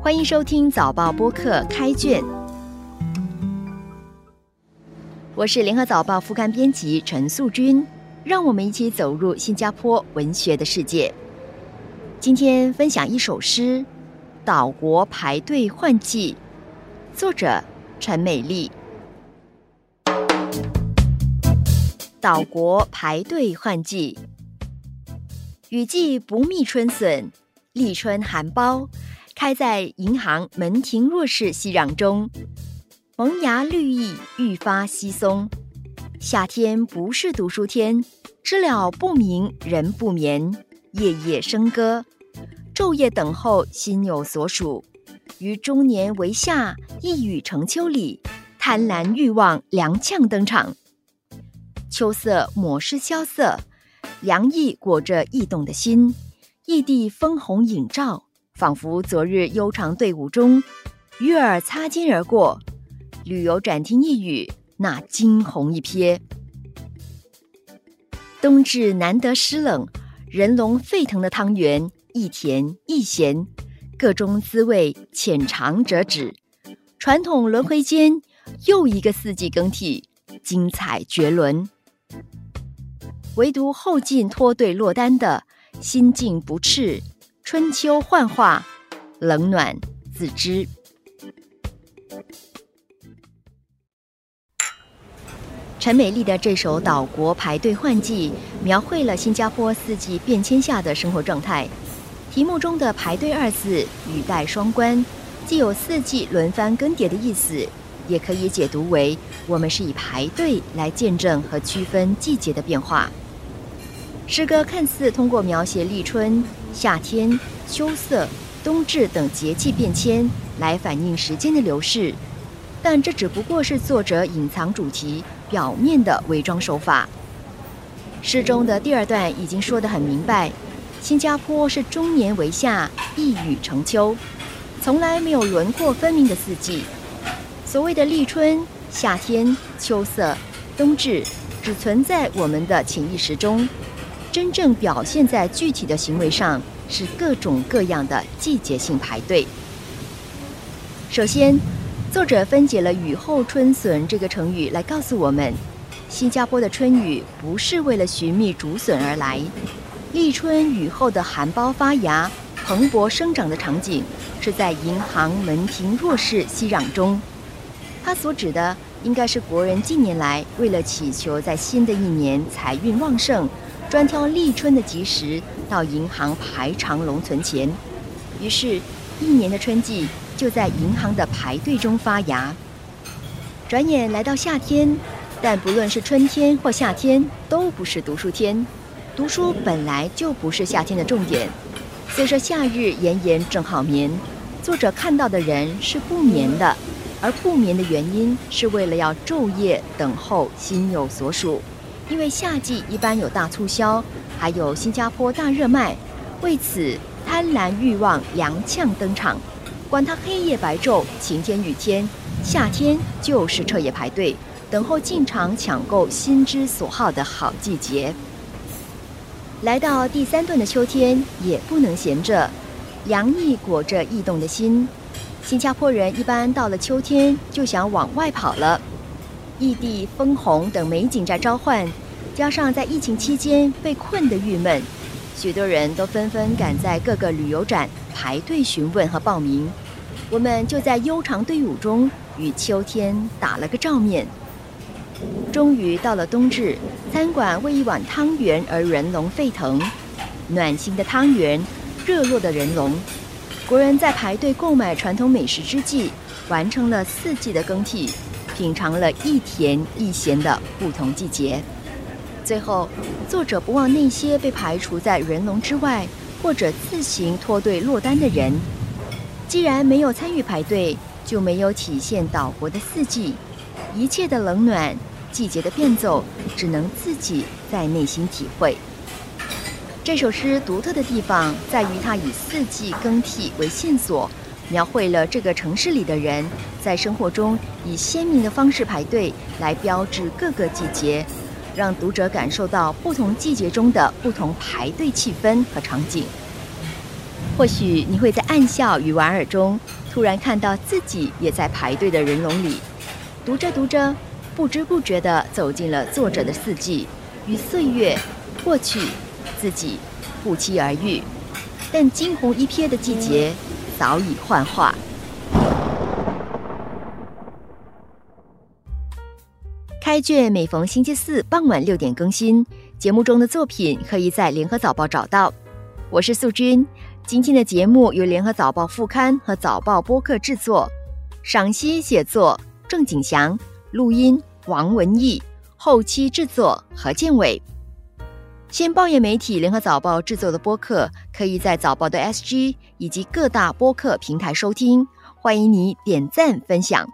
欢迎收听早报播客开卷，我是联合早报副刊编辑陈素君，让我们一起走入新加坡文学的世界。今天分享一首诗《岛国排队换季》，作者陈美丽。岛国排队换季，雨季不觅春笋，立春含苞。开在银行门庭若市熙攘中，萌芽绿意愈发稀松。夏天不是读书天，知了不鸣人不眠，夜夜笙歌，昼夜等候，心有所属。于中年为夏，一语成秋里，贪婪欲望踉跄登场。秋色抹拭萧瑟，凉意裹着异动的心，异地枫红映照。仿佛昨日悠长队伍中，鱼儿擦肩而过，旅游展厅一语，那惊鸿一瞥。冬至难得湿冷，人龙沸腾的汤圆，一甜一咸，各中滋味浅尝辄止。传统轮回间，又一个四季更替，精彩绝伦。唯独后进脱队落单的心境不赤。春秋幻化，冷暖自知。陈美丽的这首《岛国排队换季》，描绘了新加坡四季变迁下的生活状态。题目中的“排队”二字，语带双关，既有四季轮番更迭的意思，也可以解读为我们是以排队来见证和区分季节的变化。诗歌看似通过描写立春。夏天、秋色、冬至等节气变迁，来反映时间的流逝，但这只不过是作者隐藏主题、表面的伪装手法。诗中的第二段已经说得很明白：新加坡是终年为夏，一雨成秋，从来没有轮廓分明的四季。所谓的立春、夏天、秋色、冬至，只存在我们的潜意识中。真正表现在具体的行为上，是各种各样的季节性排队。首先，作者分解了“雨后春笋”这个成语来告诉我们，新加坡的春雨不是为了寻觅竹笋而来。立春雨后的含苞发芽、蓬勃生长的场景，是在银行门庭若市、熙攘中。它所指的，应该是国人近年来为了祈求在新的一年财运旺盛。专挑立春的吉时到银行排长龙存钱，于是，一年的春季就在银行的排队中发芽。转眼来到夏天，但不论是春天或夏天，都不是读书天。读书本来就不是夏天的重点。虽说夏日炎炎正好眠，作者看到的人是不眠的，而不眠的原因是为了要昼夜等候，心有所属。因为夏季一般有大促销，还有新加坡大热卖，为此贪婪欲望踉跄登场。管他黑夜白昼、晴天雨天，夏天就是彻夜排队，等候进场抢购心之所好的好季节。来到第三段的秋天，也不能闲着，凉意裹着异动的心。新加坡人一般到了秋天就想往外跑了。异地枫红等美景在召唤，加上在疫情期间被困的郁闷，许多人都纷纷赶在各个旅游展排队询问和报名。我们就在悠长队伍中与秋天打了个照面。终于到了冬至，餐馆为一碗汤圆而人龙沸腾，暖心的汤圆，热络的人龙。国人在排队购买传统美食之际，完成了四季的更替。品尝了一甜一咸的不同季节，最后，作者不忘那些被排除在人龙之外或者自行脱队落单的人。既然没有参与排队，就没有体现岛国的四季，一切的冷暖、季节的变奏，只能自己在内心体会。这首诗独特的地方在于，它以四季更替为线索。描绘了这个城市里的人在生活中以鲜明的方式排队来标志各个季节，让读者感受到不同季节中的不同排队气氛和场景。或许你会在暗笑与莞尔中，突然看到自己也在排队的人龙里。读着读着，不知不觉地走进了作者的四季与岁月，过去，自己不期而遇。但惊鸿一瞥的季节早已幻化。开卷每逢星期四傍晚六点更新，节目中的作品可以在《联合早报》找到。我是素君，今天的节目由《联合早报》副刊和早报播客制作，赏析写作郑景祥，录音王文义，后期制作何建伟。现报业媒体《联合早报》制作的播客，可以在早报的 SG 以及各大播客平台收听，欢迎你点赞分享。